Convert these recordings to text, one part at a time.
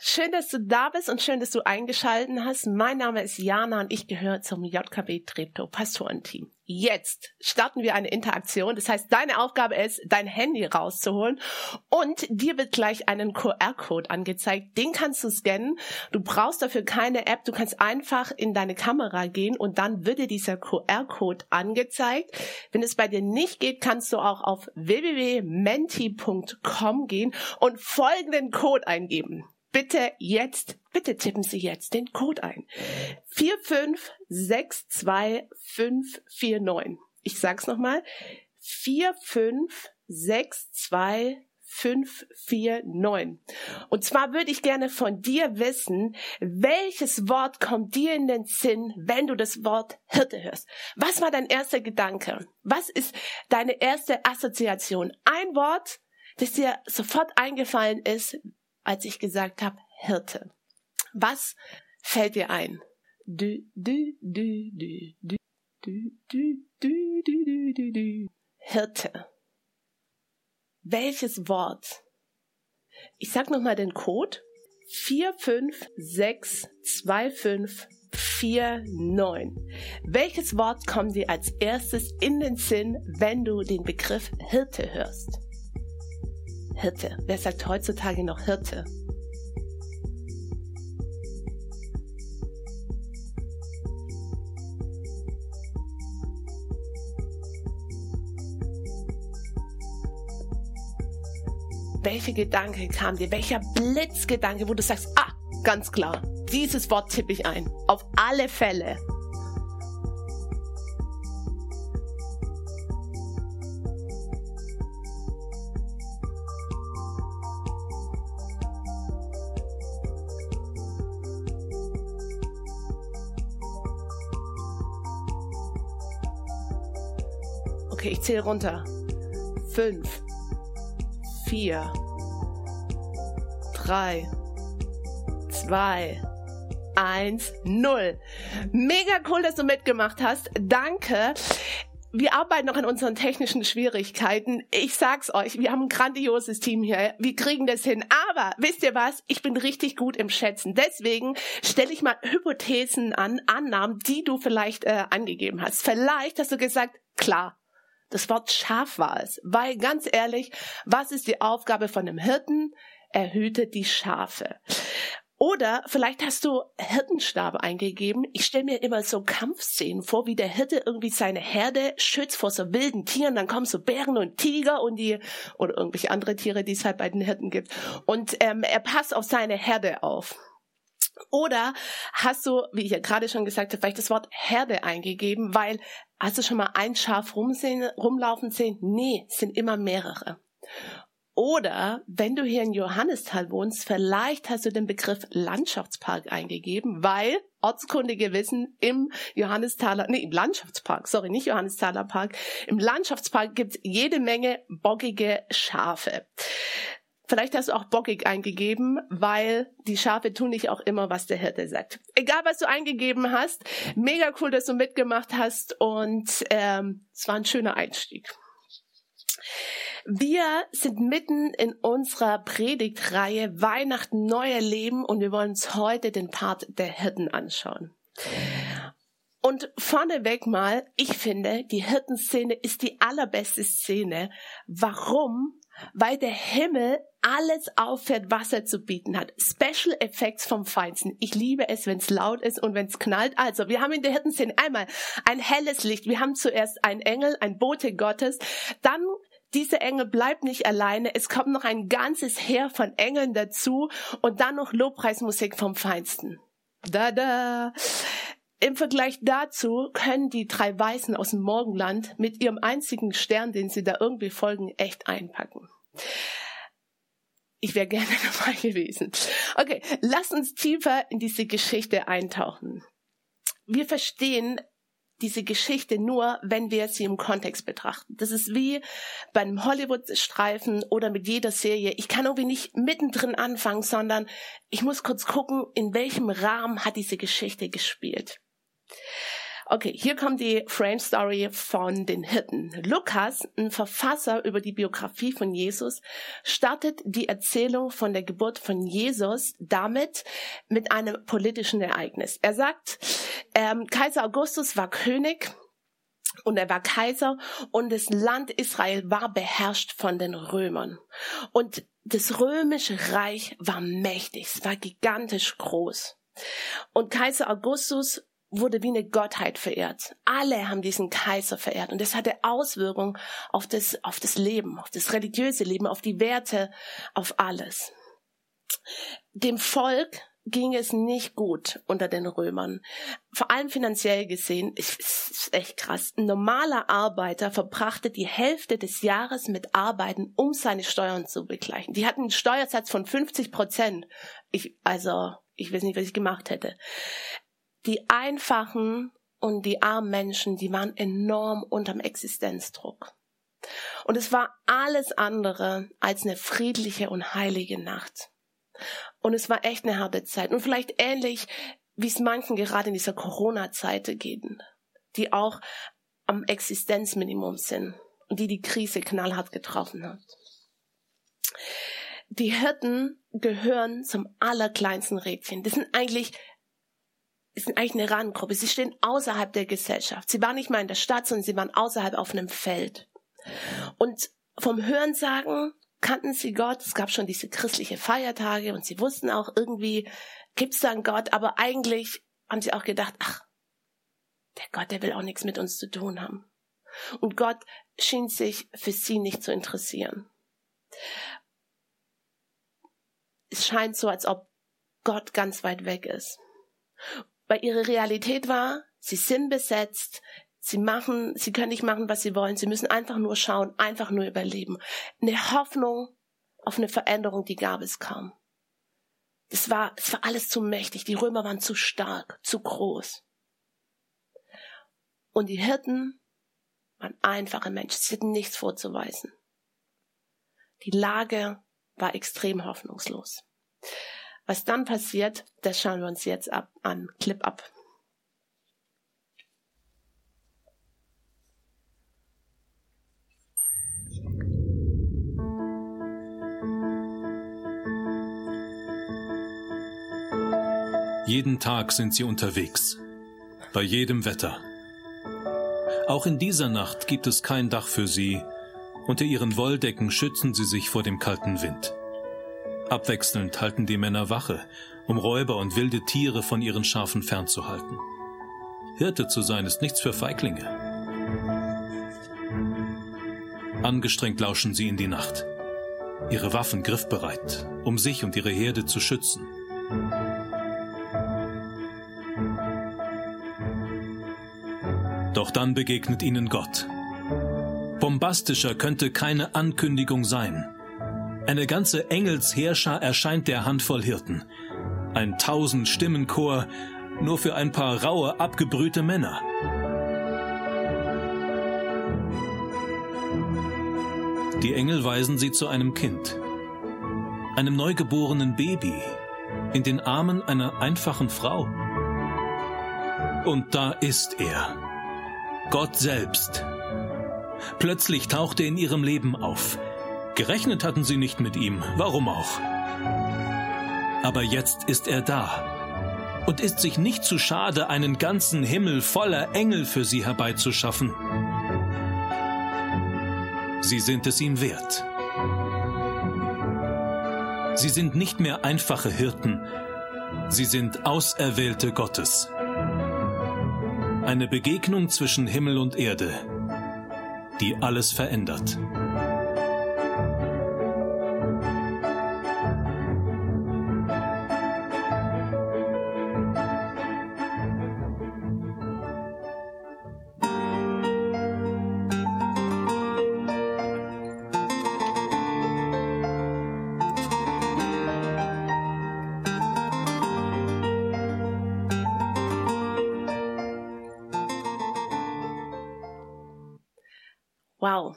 Schön, dass du da bist und schön, dass du eingeschalten hast. Mein Name ist Jana und ich gehöre zum JKB Treptow Pastorenteam. Jetzt starten wir eine Interaktion. Das heißt, deine Aufgabe ist, dein Handy rauszuholen und dir wird gleich einen QR-Code angezeigt. Den kannst du scannen. Du brauchst dafür keine App. Du kannst einfach in deine Kamera gehen und dann wird dir dieser QR-Code angezeigt. Wenn es bei dir nicht geht, kannst du auch auf www.menti.com gehen und folgenden Code eingeben bitte jetzt, bitte tippen Sie jetzt den Code ein. 4562549. Ich sag's nochmal. 4562549. Und zwar würde ich gerne von dir wissen, welches Wort kommt dir in den Sinn, wenn du das Wort Hirte hörst? Was war dein erster Gedanke? Was ist deine erste Assoziation? Ein Wort, das dir sofort eingefallen ist, als ich gesagt habe Hirte. Was fällt dir ein? Du, du, du, du, du, du, du, du, du, du, du. Hirte. Welches Wort? Ich sag noch mal den Code. 4562549. Welches Wort kommt dir als erstes in den Sinn, wenn du den Begriff Hirte hörst? Hirte. Wer sagt heutzutage noch Hirte? Welcher Gedanke kam dir? Welcher Blitzgedanke, wo du sagst, ah, ganz klar, dieses Wort tippe ich ein. Auf alle Fälle. Zähle runter. Fünf, vier, drei, zwei, eins, null. Mega cool, dass du mitgemacht hast. Danke. Wir arbeiten noch an unseren technischen Schwierigkeiten. Ich sag's euch, wir haben ein grandioses Team hier. Wir kriegen das hin. Aber wisst ihr was? Ich bin richtig gut im Schätzen. Deswegen stelle ich mal Hypothesen an, Annahmen, die du vielleicht äh, angegeben hast. Vielleicht hast du gesagt, klar, das Wort Schaf war es. Weil ganz ehrlich, was ist die Aufgabe von einem Hirten? Er hütet die Schafe. Oder vielleicht hast du Hirtenstab eingegeben. Ich stelle mir immer so Kampfszenen vor, wie der Hirte irgendwie seine Herde schützt vor so wilden Tieren. Dann kommen so Bären und Tiger und die oder irgendwelche andere Tiere, die es halt bei den Hirten gibt. Und ähm, er passt auf seine Herde auf. Oder hast du, wie ich ja gerade schon gesagt habe, vielleicht das Wort Herde eingegeben, weil hast du schon mal ein Schaf rumsehen, rumlaufen sehen? Nee, sind immer mehrere. Oder wenn du hier in Johannisthal wohnst, vielleicht hast du den Begriff Landschaftspark eingegeben, weil Ortskundige wissen, im Johannisthaler, nee, im Landschaftspark, sorry, nicht Johannisthaler Park, im Landschaftspark gibt es jede Menge bockige Schafe. Vielleicht hast du auch bockig eingegeben, weil die Schafe tun nicht auch immer, was der Hirte sagt. Egal, was du eingegeben hast, mega cool, dass du mitgemacht hast und ähm, es war ein schöner Einstieg. Wir sind mitten in unserer Predigtreihe Weihnachten neuer Leben und wir wollen uns heute den Part der Hirten anschauen. Und vorneweg mal, ich finde, die Hirtenszene ist die allerbeste Szene. Warum? Weil der Himmel alles auffährt, was er zu bieten hat. Special Effects vom Feinsten. Ich liebe es, wenn es laut ist und wenn es knallt. Also, wir haben in der Hirtenszene einmal ein helles Licht. Wir haben zuerst einen Engel, ein Bote Gottes. Dann dieser Engel bleibt nicht alleine. Es kommt noch ein ganzes Heer von Engeln dazu und dann noch Lobpreismusik vom Feinsten. Da da. Im Vergleich dazu können die drei Weißen aus dem Morgenland mit ihrem einzigen Stern, den sie da irgendwie folgen, echt einpacken. Ich wäre gerne dabei gewesen. Okay, lass uns tiefer in diese Geschichte eintauchen. Wir verstehen diese Geschichte nur, wenn wir sie im Kontext betrachten. Das ist wie beim Hollywood-Streifen oder mit jeder Serie. Ich kann irgendwie nicht mittendrin anfangen, sondern ich muss kurz gucken, in welchem Rahmen hat diese Geschichte gespielt. Okay, hier kommt die Frame Story von den Hirten. Lukas, ein Verfasser über die Biografie von Jesus, startet die Erzählung von der Geburt von Jesus damit mit einem politischen Ereignis. Er sagt, ähm, Kaiser Augustus war König und er war Kaiser und das Land Israel war beherrscht von den Römern. Und das römische Reich war mächtig, es war gigantisch groß. Und Kaiser Augustus wurde wie eine Gottheit verehrt. Alle haben diesen Kaiser verehrt und das hatte Auswirkungen auf das, auf das Leben, auf das religiöse Leben, auf die Werte, auf alles. Dem Volk ging es nicht gut unter den Römern. Vor allem finanziell gesehen, ist, echt krass. Ein normaler Arbeiter verbrachte die Hälfte des Jahres mit Arbeiten, um seine Steuern zu begleichen. Die hatten einen Steuersatz von 50 Prozent. Ich, also, ich weiß nicht, was ich gemacht hätte die einfachen und die armen Menschen, die waren enorm unterm Existenzdruck. Und es war alles andere als eine friedliche und heilige Nacht. Und es war echt eine harte Zeit. Und vielleicht ähnlich, wie es manchen gerade in dieser Corona-Zeit geht, die auch am Existenzminimum sind und die die Krise knallhart getroffen hat. Die Hirten gehören zum allerkleinsten Rädchen. Das sind eigentlich sind eigentlich eine Randgruppe. Sie stehen außerhalb der Gesellschaft. Sie waren nicht mal in der Stadt, sondern sie waren außerhalb auf einem Feld. Und vom Hörensagen kannten sie Gott. Es gab schon diese christliche Feiertage und sie wussten auch irgendwie, gibt's da einen Gott, aber eigentlich haben sie auch gedacht, ach, der Gott, der will auch nichts mit uns zu tun haben. Und Gott schien sich für sie nicht zu interessieren. Es scheint so, als ob Gott ganz weit weg ist weil ihre Realität war, sie sind besetzt, sie machen, sie können nicht machen, was sie wollen, sie müssen einfach nur schauen, einfach nur überleben. Eine Hoffnung auf eine Veränderung, die gab es kaum. Es war, es war alles zu mächtig, die Römer waren zu stark, zu groß. Und die Hirten waren einfache Menschen, sie hatten nichts vorzuweisen. Die Lage war extrem hoffnungslos. Was dann passiert, das schauen wir uns jetzt ab, an. Clip ab. Jeden Tag sind sie unterwegs, bei jedem Wetter. Auch in dieser Nacht gibt es kein Dach für sie, unter ihren Wolldecken schützen sie sich vor dem kalten Wind. Abwechselnd halten die Männer Wache, um Räuber und wilde Tiere von ihren Schafen fernzuhalten. Hirte zu sein ist nichts für Feiglinge. Angestrengt lauschen sie in die Nacht, ihre Waffen griffbereit, um sich und ihre Herde zu schützen. Doch dann begegnet ihnen Gott. Bombastischer könnte keine Ankündigung sein. Eine ganze Engelsheerschar erscheint der Handvoll Hirten. Ein tausend Stimmenchor nur für ein paar raue, abgebrühte Männer. Die Engel weisen sie zu einem Kind, einem neugeborenen Baby, in den Armen einer einfachen Frau. Und da ist er, Gott selbst. Plötzlich taucht er in ihrem Leben auf, Gerechnet hatten sie nicht mit ihm, warum auch? Aber jetzt ist er da und ist sich nicht zu schade, einen ganzen Himmel voller Engel für sie herbeizuschaffen. Sie sind es ihm wert. Sie sind nicht mehr einfache Hirten, sie sind Auserwählte Gottes. Eine Begegnung zwischen Himmel und Erde, die alles verändert. Wow,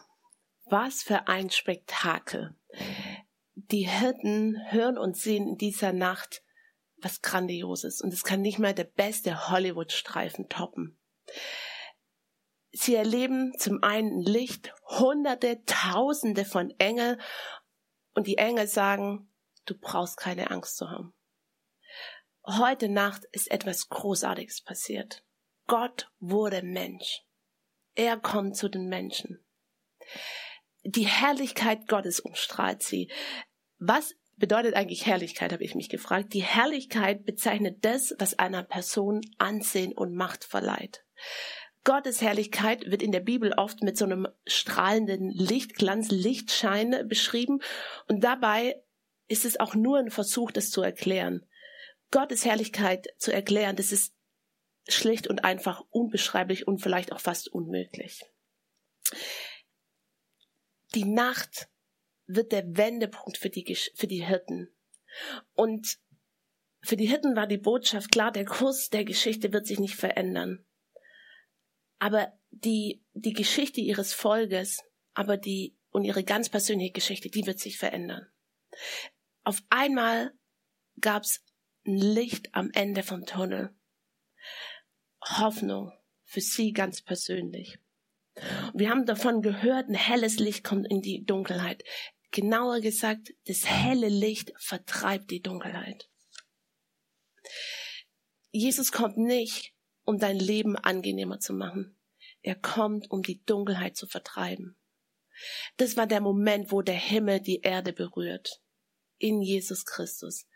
was für ein Spektakel. Die Hirten hören und sehen in dieser Nacht was Grandioses und es kann nicht mal der beste Hollywood-Streifen toppen. Sie erleben zum einen Licht, Hunderte, Tausende von Engeln und die Engel sagen, du brauchst keine Angst zu haben. Heute Nacht ist etwas Großartiges passiert. Gott wurde Mensch. Er kommt zu den Menschen. Die Herrlichkeit Gottes umstrahlt sie. Was bedeutet eigentlich Herrlichkeit, habe ich mich gefragt. Die Herrlichkeit bezeichnet das, was einer Person Ansehen und Macht verleiht. Gottes Herrlichkeit wird in der Bibel oft mit so einem strahlenden Lichtglanz, Lichtschein beschrieben. Und dabei ist es auch nur ein Versuch, das zu erklären. Gottes Herrlichkeit zu erklären, das ist schlicht und einfach unbeschreiblich und vielleicht auch fast unmöglich. Die Nacht wird der Wendepunkt für die, für die Hirten. Und für die Hirten war die Botschaft klar, der Kurs der Geschichte wird sich nicht verändern. Aber die, die Geschichte ihres Volkes, aber die, und ihre ganz persönliche Geschichte, die wird sich verändern. Auf einmal gab's ein Licht am Ende vom Tunnel. Hoffnung für sie ganz persönlich. Wir haben davon gehört, ein helles Licht kommt in die Dunkelheit. Genauer gesagt, das helle Licht vertreibt die Dunkelheit. Jesus kommt nicht, um dein Leben angenehmer zu machen. Er kommt, um die Dunkelheit zu vertreiben. Das war der Moment, wo der Himmel die Erde berührt. In Jesus Christus.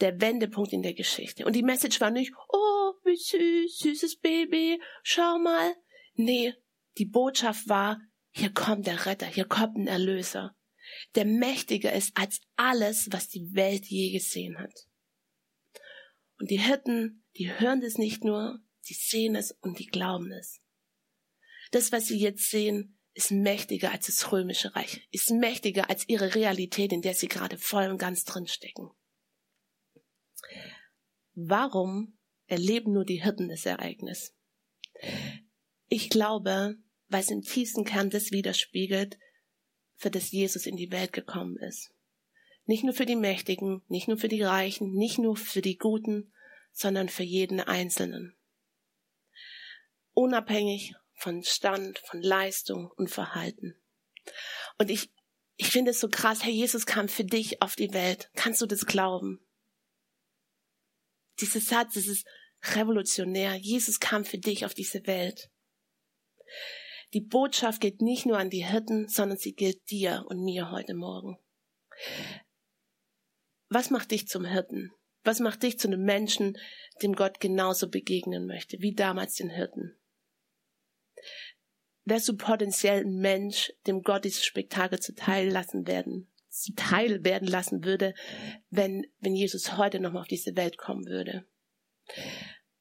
Der Wendepunkt in der Geschichte. Und die Message war nicht, oh, wie süß, süßes Baby, schau mal. Nee, die Botschaft war, hier kommt der Retter, hier kommt ein Erlöser der mächtiger ist als alles, was die Welt je gesehen hat. Und die Hirten, die hören das nicht nur, die sehen es und die glauben es. Das, was sie jetzt sehen, ist mächtiger als das römische Reich, ist mächtiger als ihre Realität, in der sie gerade voll und ganz drin stecken. Warum erleben nur die Hirten das Ereignis? Ich glaube, weil es im tiefsten Kern das widerspiegelt, für das Jesus in die Welt gekommen ist. Nicht nur für die Mächtigen, nicht nur für die Reichen, nicht nur für die Guten, sondern für jeden Einzelnen. Unabhängig von Stand, von Leistung und Verhalten. Und ich, ich finde es so krass, Herr Jesus kam für dich auf die Welt. Kannst du das glauben? Dieser Satz, das ist revolutionär. Jesus kam für dich auf diese Welt. Die Botschaft geht nicht nur an die Hirten, sondern sie gilt dir und mir heute Morgen. Was macht dich zum Hirten? Was macht dich zu einem Menschen, dem Gott genauso begegnen möchte, wie damals den Hirten? Wärst du potenziell ein Mensch, dem Gott dieses Spektakel zuteil lassen werden, zuteil werden lassen würde, wenn, wenn Jesus heute nochmal auf diese Welt kommen würde?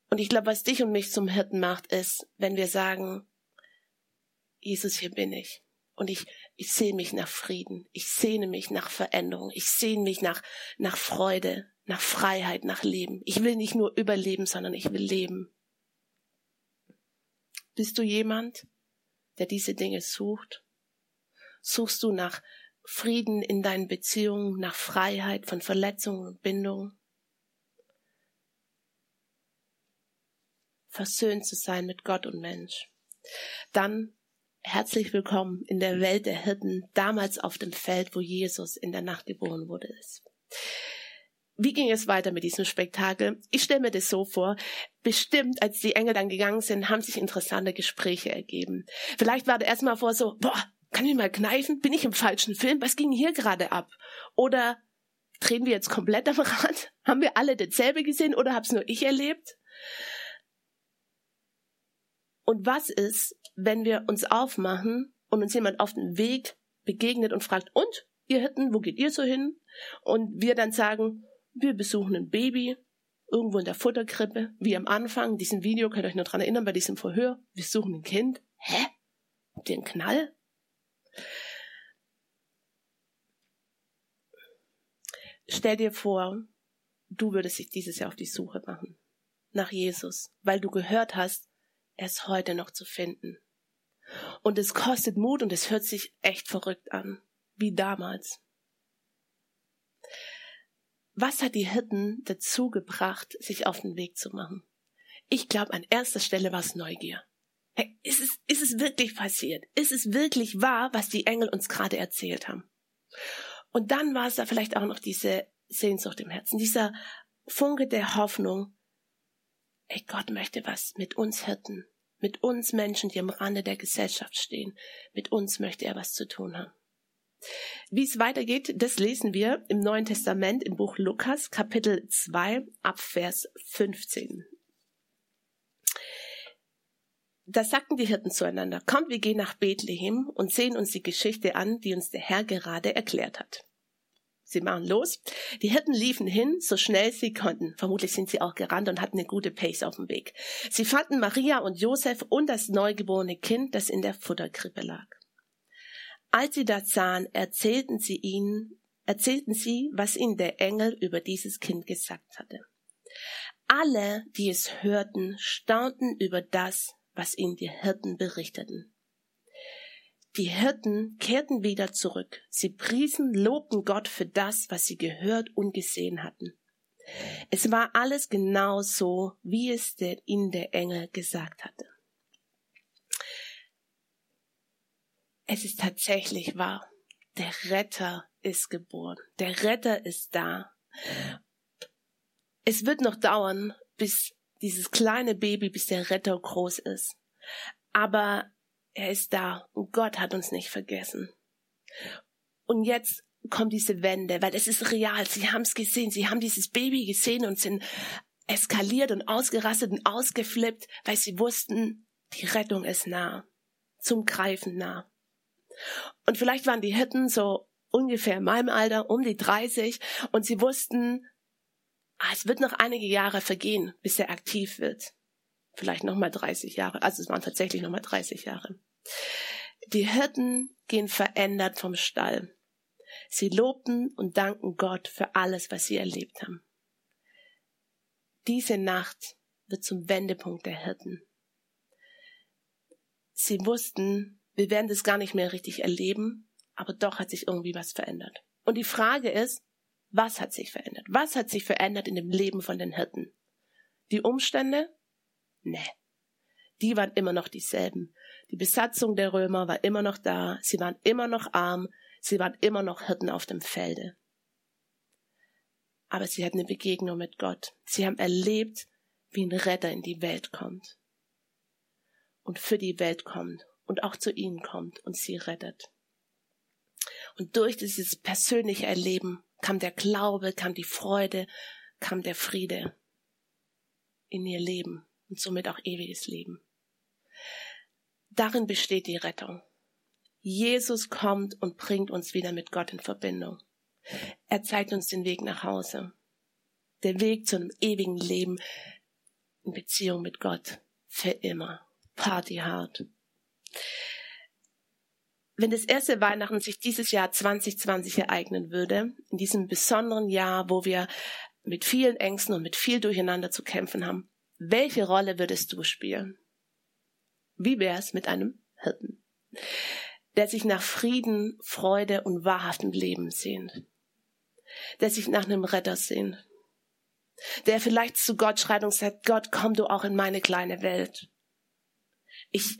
Und ich glaube, was dich und mich zum Hirten macht, ist, wenn wir sagen, Jesus, hier bin ich. Und ich, ich sehne mich nach Frieden. Ich sehne mich nach Veränderung. Ich sehne mich nach, nach Freude, nach Freiheit, nach Leben. Ich will nicht nur überleben, sondern ich will leben. Bist du jemand, der diese Dinge sucht? Suchst du nach Frieden in deinen Beziehungen, nach Freiheit von Verletzungen und Bindungen? Versöhnt zu sein mit Gott und Mensch. Dann Herzlich willkommen in der Welt der Hirten, damals auf dem Feld, wo Jesus in der Nacht geboren wurde. Wie ging es weiter mit diesem Spektakel? Ich stelle mir das so vor. Bestimmt, als die Engel dann gegangen sind, haben sich interessante Gespräche ergeben. Vielleicht war der erstmal vor so, boah, kann ich mal kneifen? Bin ich im falschen Film? Was ging hier gerade ab? Oder drehen wir jetzt komplett am Rad? Haben wir alle dasselbe gesehen oder hab's nur ich erlebt? Und was ist, wenn wir uns aufmachen und uns jemand auf den Weg begegnet und fragt, und, ihr Hirten, wo geht ihr so hin? Und wir dann sagen, wir besuchen ein Baby, irgendwo in der Futterkrippe, wie am Anfang, diesem Video, könnt ihr euch noch dran erinnern, bei diesem Verhör, wir suchen ein Kind. Hä? Habt ihr einen Knall? Stell dir vor, du würdest dich dieses Jahr auf die Suche machen nach Jesus, weil du gehört hast, er ist heute noch zu finden. Und es kostet Mut und es hört sich echt verrückt an, wie damals. Was hat die Hirten dazu gebracht, sich auf den Weg zu machen? Ich glaube, an erster Stelle war es Neugier. Hey, ist es, ist es wirklich passiert? Ist es wirklich wahr, was die Engel uns gerade erzählt haben? Und dann war es da vielleicht auch noch diese Sehnsucht im Herzen, dieser Funke der Hoffnung. Ey, Gott möchte was mit uns Hirten, mit uns Menschen, die am Rande der Gesellschaft stehen. Mit uns möchte er was zu tun haben. Wie es weitergeht, das lesen wir im Neuen Testament im Buch Lukas, Kapitel 2, ab Vers 15. Da sagten die Hirten zueinander, kommt, wir gehen nach Bethlehem und sehen uns die Geschichte an, die uns der Herr gerade erklärt hat. Sie machen los. Die Hirten liefen hin, so schnell sie konnten. Vermutlich sind sie auch gerannt und hatten eine gute Pace auf dem Weg. Sie fanden Maria und Josef und das neugeborene Kind, das in der Futterkrippe lag. Als sie das sahen, erzählten sie ihnen, erzählten sie, was ihnen der Engel über dieses Kind gesagt hatte. Alle, die es hörten, staunten über das, was ihnen die Hirten berichteten. Die Hirten kehrten wieder zurück. Sie priesen, lobten Gott für das, was sie gehört und gesehen hatten. Es war alles genau so, wie es der, ihnen der Engel gesagt hatte. es ist tatsächlich wahr. Der Retter ist geboren. Der Retter ist da. Es wird noch dauern, bis dieses kleine Baby, bis der Retter groß ist. Aber er ist da und Gott hat uns nicht vergessen. Und jetzt kommt diese Wende, weil es ist real. Sie haben es gesehen. Sie haben dieses Baby gesehen und sind eskaliert und ausgerastet und ausgeflippt, weil sie wussten, die Rettung ist nah. Zum Greifen nah. Und vielleicht waren die Hirten so ungefähr in meinem Alter, um die 30, und sie wussten, ah, es wird noch einige Jahre vergehen, bis er aktiv wird. Vielleicht nochmal 30 Jahre. Also es waren tatsächlich nochmal 30 Jahre. Die Hirten gehen verändert vom Stall. Sie lobten und danken Gott für alles, was sie erlebt haben. Diese Nacht wird zum Wendepunkt der Hirten. Sie wussten, wir werden das gar nicht mehr richtig erleben, aber doch hat sich irgendwie was verändert. Und die Frage ist, was hat sich verändert? Was hat sich verändert in dem Leben von den Hirten? Die Umstände? Nee. Die waren immer noch dieselben. Die Besatzung der Römer war immer noch da. Sie waren immer noch arm. Sie waren immer noch Hirten auf dem Felde. Aber sie hatten eine Begegnung mit Gott. Sie haben erlebt, wie ein Retter in die Welt kommt. Und für die Welt kommt und auch zu ihnen kommt und sie rettet. Und durch dieses persönliche Erleben kam der Glaube, kam die Freude, kam der Friede in ihr Leben und somit auch ewiges Leben. Darin besteht die Rettung. Jesus kommt und bringt uns wieder mit Gott in Verbindung. Er zeigt uns den Weg nach Hause. Der Weg zu einem ewigen Leben in Beziehung mit Gott. Für immer. Party hard. Wenn das erste Weihnachten sich dieses Jahr 2020 ereignen würde, in diesem besonderen Jahr, wo wir mit vielen Ängsten und mit viel Durcheinander zu kämpfen haben, welche Rolle würdest du spielen? Wie wär's mit einem Hirten, der sich nach Frieden, Freude und wahrhaftem Leben sehnt, der sich nach einem Retter sehnt, der vielleicht zu Gott schreit und sagt, Gott, komm du auch in meine kleine Welt. Ich,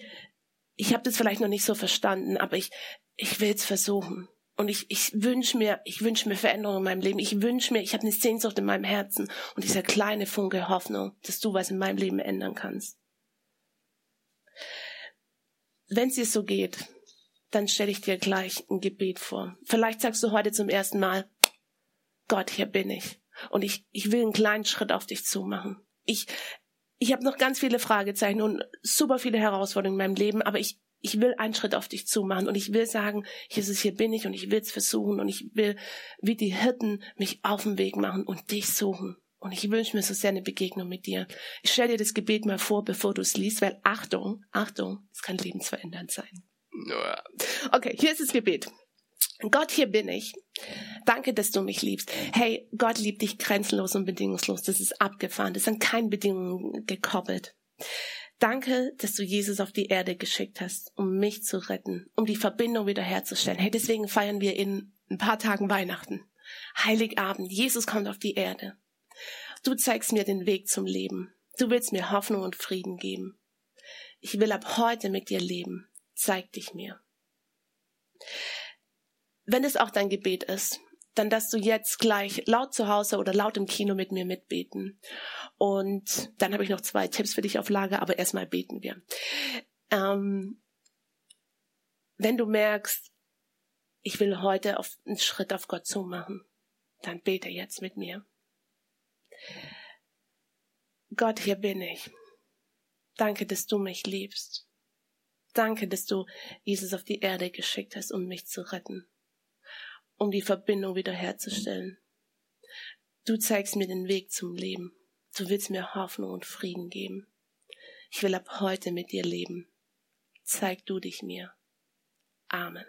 ich habe das vielleicht noch nicht so verstanden, aber ich, ich will es versuchen. Und ich, ich wünsche mir, ich wünsche mir Veränderung in meinem Leben. Ich wünsche mir, ich habe eine Sehnsucht in meinem Herzen und dieser kleine Funke Hoffnung, dass du was in meinem Leben ändern kannst. Wenn es dir so geht, dann stelle ich dir gleich ein Gebet vor. Vielleicht sagst du heute zum ersten Mal, Gott, hier bin ich. Und ich, ich will einen kleinen Schritt auf dich zumachen. Ich, ich habe noch ganz viele Fragezeichen und super viele Herausforderungen in meinem Leben, aber ich, ich will einen Schritt auf dich zumachen und ich will sagen, Jesus, hier bin ich und ich will es versuchen und ich will wie die Hirten mich auf den Weg machen und dich suchen. Und ich wünsche mir so sehr eine Begegnung mit dir. Ich stelle dir das Gebet mal vor, bevor du es liest, weil Achtung, Achtung, es kann lebensverändernd sein. Okay, hier ist das Gebet. Gott, hier bin ich. Danke, dass du mich liebst. Hey, Gott liebt dich grenzenlos und bedingungslos. Das ist abgefahren. Das ist an keinen Bedingungen gekoppelt. Danke, dass du Jesus auf die Erde geschickt hast, um mich zu retten, um die Verbindung wiederherzustellen. Hey, deswegen feiern wir in ein paar Tagen Weihnachten. Heiligabend, Jesus kommt auf die Erde. Du zeigst mir den Weg zum Leben. Du willst mir Hoffnung und Frieden geben. Ich will ab heute mit dir leben. Zeig dich mir. Wenn es auch dein Gebet ist, dann dass du jetzt gleich laut zu Hause oder laut im Kino mit mir mitbeten. Und dann habe ich noch zwei Tipps für dich auf Lager, aber erstmal beten wir. Ähm, wenn du merkst, ich will heute auf, einen Schritt auf Gott zumachen, dann bete jetzt mit mir. Gott, hier bin ich. Danke, dass du mich liebst. Danke, dass du Jesus auf die Erde geschickt hast, um mich zu retten, um die Verbindung wiederherzustellen. Du zeigst mir den Weg zum Leben. Du willst mir Hoffnung und Frieden geben. Ich will ab heute mit dir leben. Zeig du dich mir. Amen.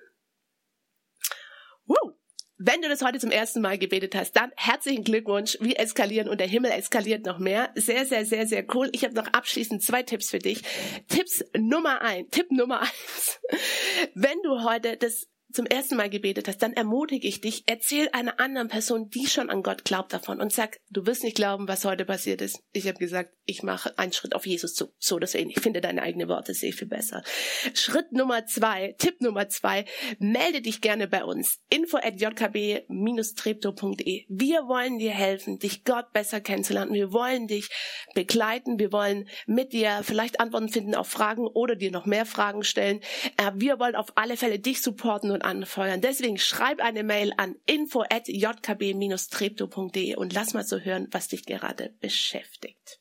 Woo! Wenn du das heute zum ersten Mal gebetet hast, dann herzlichen Glückwunsch. Wir eskalieren und der Himmel eskaliert noch mehr. Sehr, sehr, sehr, sehr cool. Ich habe noch abschließend zwei Tipps für dich. Tipps Nummer eins, Tipp Nummer eins. Wenn du heute das zum ersten Mal gebetet hast, dann ermutige ich dich, erzähl einer anderen Person, die schon an Gott glaubt davon und sag, du wirst nicht glauben, was heute passiert ist. Ich habe gesagt, ich mache einen Schritt auf Jesus zu. So, deswegen, ich finde deine eigenen Worte sehr viel besser. Schritt Nummer zwei, Tipp Nummer zwei, melde dich gerne bei uns. info at jkb-trepto.de. Wir wollen dir helfen, dich Gott besser kennenzulernen. Wir wollen dich begleiten. Wir wollen mit dir vielleicht Antworten finden auf Fragen oder dir noch mehr Fragen stellen. Äh, wir wollen auf alle Fälle dich supporten und anfeuern. Deswegen schreib eine Mail an info at jkb-trepto.de und lass mal so hören, was dich gerade beschäftigt.